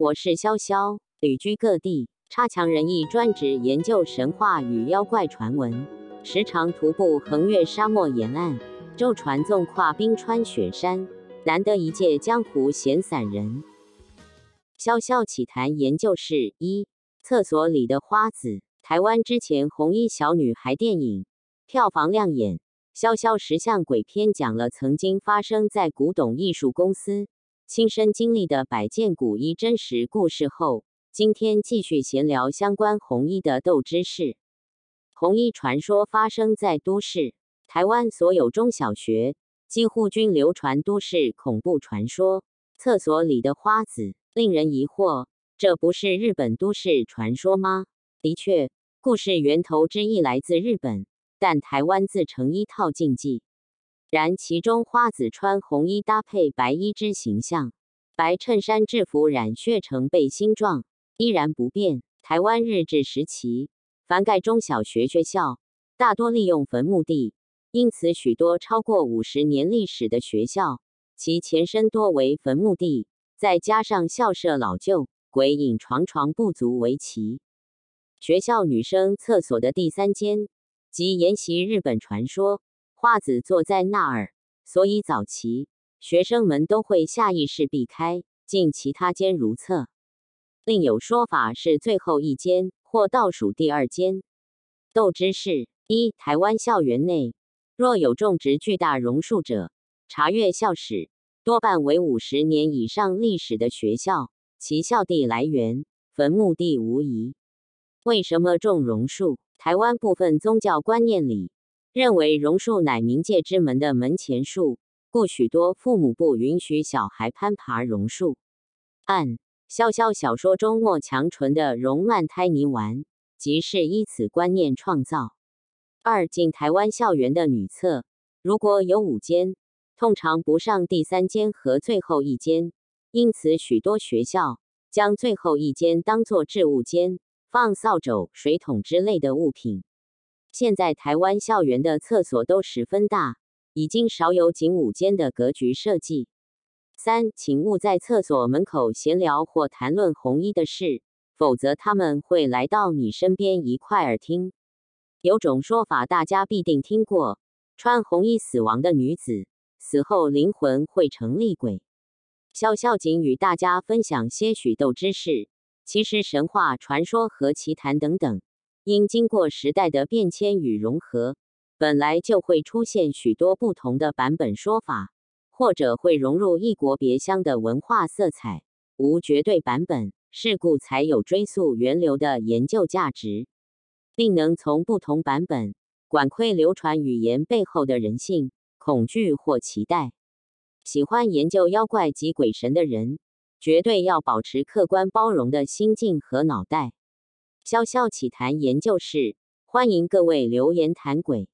我是潇潇，旅居各地，差强人意，专职研究神话与妖怪传闻，时常徒步横越沙漠沿岸，舟船纵跨冰川雪山，难得一见江湖闲散人。潇潇奇谈研究室一：厕所里的花子。台湾之前红衣小女孩电影票房亮眼，潇潇石像鬼片讲了曾经发生在古董艺术公司。亲身经历的百件古衣真实故事后，今天继续闲聊相关红衣的斗知识。红衣传说发生在都市，台湾所有中小学几乎均流传都市恐怖传说。厕所里的花子令人疑惑，这不是日本都市传说吗？的确，故事源头之一来自日本，但台湾自成一套禁忌。然其中花子穿红衣搭配白衣之形象，白衬衫制服染血成背心状，依然不变。台湾日治时期，凡盖中小学学校，大多利用坟墓地，因此许多超过五十年历史的学校，其前身多为坟墓地，再加上校舍老旧，鬼影幢幢不足为奇。学校女生厕所的第三间，即沿袭日本传说。花子坐在那儿，所以早期学生们都会下意识避开，进其他间如厕。另有说法是最后一间或倒数第二间。斗知识一：台湾校园内若有种植巨大榕树者，查阅校史，多半为五十年以上历史的学校，其校地来源坟墓地无疑。为什么种榕树？台湾部分宗教观念里。认为榕树乃冥界之门的门前树，故许多父母不允许小孩攀爬榕树。按潇潇小说中莫强纯的榕蔓胎泥丸，即是依此观念创造。二进台湾校园的女厕，如果有五间，通常不上第三间和最后一间，因此许多学校将最后一间当作置物间，放扫帚、水桶之类的物品。现在台湾校园的厕所都十分大，已经少有仅五间的格局设计。三，请勿在厕所门口闲聊或谈论红衣的事，否则他们会来到你身边一块耳听。有种说法，大家必定听过：穿红衣死亡的女子，死后灵魂会成厉鬼。萧孝景与大家分享些许斗知识，其实神话传说和奇谈等等。因经过时代的变迁与融合，本来就会出现许多不同的版本说法，或者会融入异国别乡的文化色彩，无绝对版本，是故才有追溯源流的研究价值，并能从不同版本管窥流传语言背后的人性、恐惧或期待。喜欢研究妖怪及鬼神的人，绝对要保持客观包容的心境和脑袋。潇潇奇谈研究室，欢迎各位留言谈鬼。